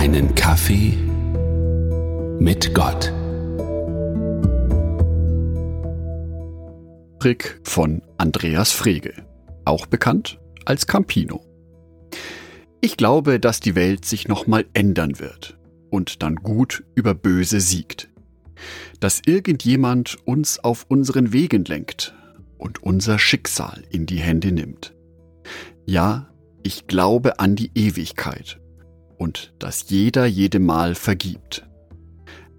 Einen Kaffee mit Gott. Trick von Andreas Frege, auch bekannt als Campino. Ich glaube, dass die Welt sich nochmal ändern wird und dann gut über böse siegt. Dass irgendjemand uns auf unseren Wegen lenkt und unser Schicksal in die Hände nimmt. Ja, ich glaube an die Ewigkeit und dass jeder jedem Mal vergibt.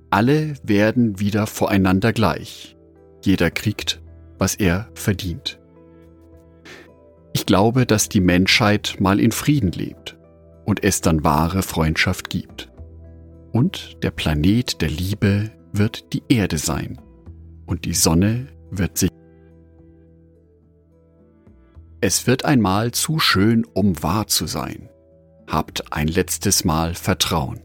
Alle werden wieder voreinander gleich. Jeder kriegt, was er verdient. Ich glaube, dass die Menschheit mal in Frieden lebt und es dann wahre Freundschaft gibt. Und der Planet der Liebe wird die Erde sein und die Sonne wird sich es wird einmal zu schön, um wahr zu sein. Habt ein letztes Mal Vertrauen.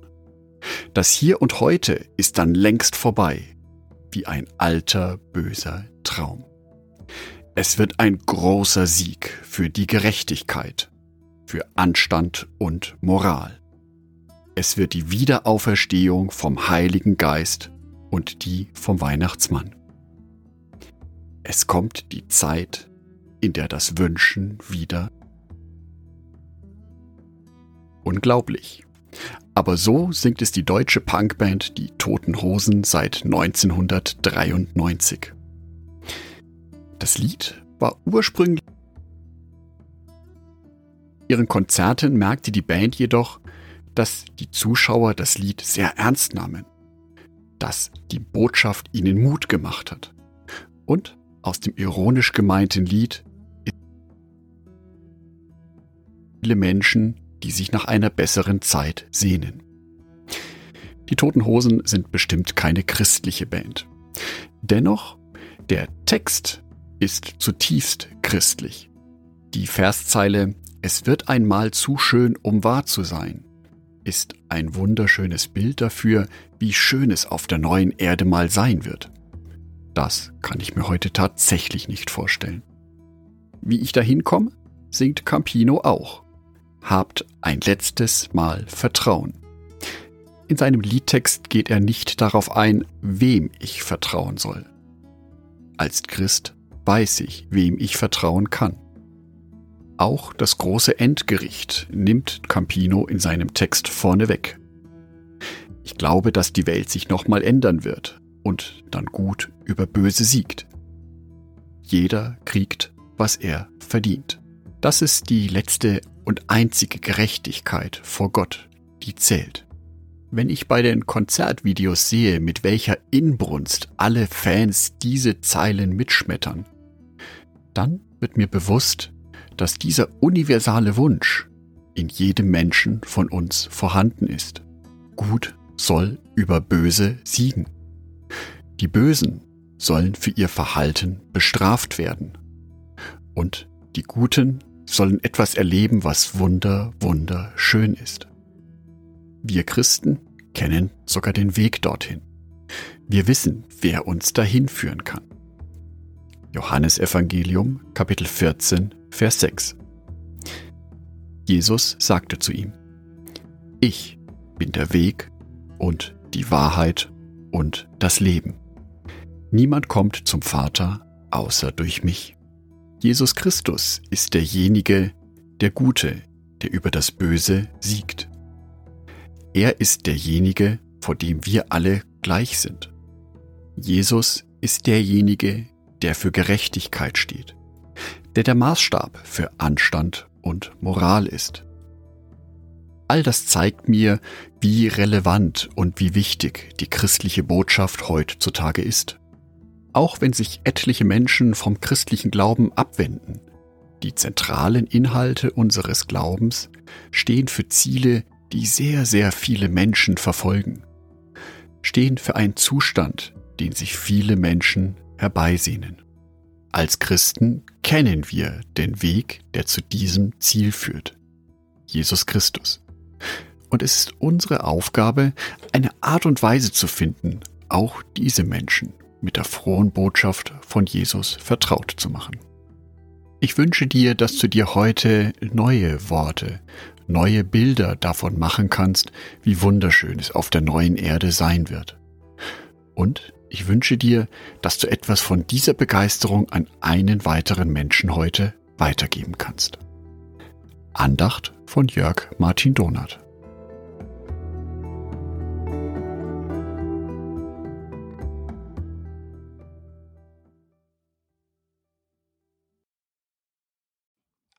Das Hier und Heute ist dann längst vorbei, wie ein alter, böser Traum. Es wird ein großer Sieg für die Gerechtigkeit, für Anstand und Moral. Es wird die Wiederauferstehung vom Heiligen Geist und die vom Weihnachtsmann. Es kommt die Zeit, in der das Wünschen wieder unglaublich. Aber so singt es die deutsche Punkband Die Toten Hosen seit 1993. Das Lied war ursprünglich ihren Konzerten merkte die Band jedoch, dass die Zuschauer das Lied sehr ernst nahmen, dass die Botschaft ihnen Mut gemacht hat und aus dem ironisch gemeinten Lied viele Menschen, die sich nach einer besseren Zeit sehnen. Die Toten Hosen sind bestimmt keine christliche Band. Dennoch, der Text ist zutiefst christlich. Die Verszeile Es wird einmal zu schön, um wahr zu sein, ist ein wunderschönes Bild dafür, wie schön es auf der neuen Erde mal sein wird. Das kann ich mir heute tatsächlich nicht vorstellen. Wie ich dahin komme, singt Campino auch habt ein letztes Mal Vertrauen. In seinem Liedtext geht er nicht darauf ein, wem ich vertrauen soll. Als Christ weiß ich, wem ich vertrauen kann. Auch das große Endgericht nimmt Campino in seinem Text vorneweg. Ich glaube, dass die Welt sich nochmal ändern wird und dann gut über böse siegt. Jeder kriegt, was er verdient. Das ist die letzte und einzige Gerechtigkeit vor Gott, die zählt. Wenn ich bei den Konzertvideos sehe, mit welcher Inbrunst alle Fans diese Zeilen mitschmettern, dann wird mir bewusst, dass dieser universale Wunsch in jedem Menschen von uns vorhanden ist. Gut soll über Böse siegen. Die Bösen sollen für ihr Verhalten bestraft werden. Und die Guten sollen etwas erleben, was wunder, wunderschön ist. Wir Christen kennen sogar den Weg dorthin. Wir wissen, wer uns dahin führen kann. Johannes Evangelium Kapitel 14 Vers 6 Jesus sagte zu ihm, Ich bin der Weg und die Wahrheit und das Leben. Niemand kommt zum Vater außer durch mich. Jesus Christus ist derjenige, der Gute, der über das Böse siegt. Er ist derjenige, vor dem wir alle gleich sind. Jesus ist derjenige, der für Gerechtigkeit steht, der der Maßstab für Anstand und Moral ist. All das zeigt mir, wie relevant und wie wichtig die christliche Botschaft heutzutage ist auch wenn sich etliche Menschen vom christlichen Glauben abwenden. Die zentralen Inhalte unseres Glaubens stehen für Ziele, die sehr, sehr viele Menschen verfolgen, stehen für einen Zustand, den sich viele Menschen herbeisehnen. Als Christen kennen wir den Weg, der zu diesem Ziel führt. Jesus Christus. Und es ist unsere Aufgabe, eine Art und Weise zu finden, auch diese Menschen mit der frohen Botschaft von Jesus vertraut zu machen. Ich wünsche dir, dass du dir heute neue Worte, neue Bilder davon machen kannst, wie wunderschön es auf der neuen Erde sein wird. Und ich wünsche dir, dass du etwas von dieser Begeisterung an einen weiteren Menschen heute weitergeben kannst. Andacht von Jörg Martin Donath.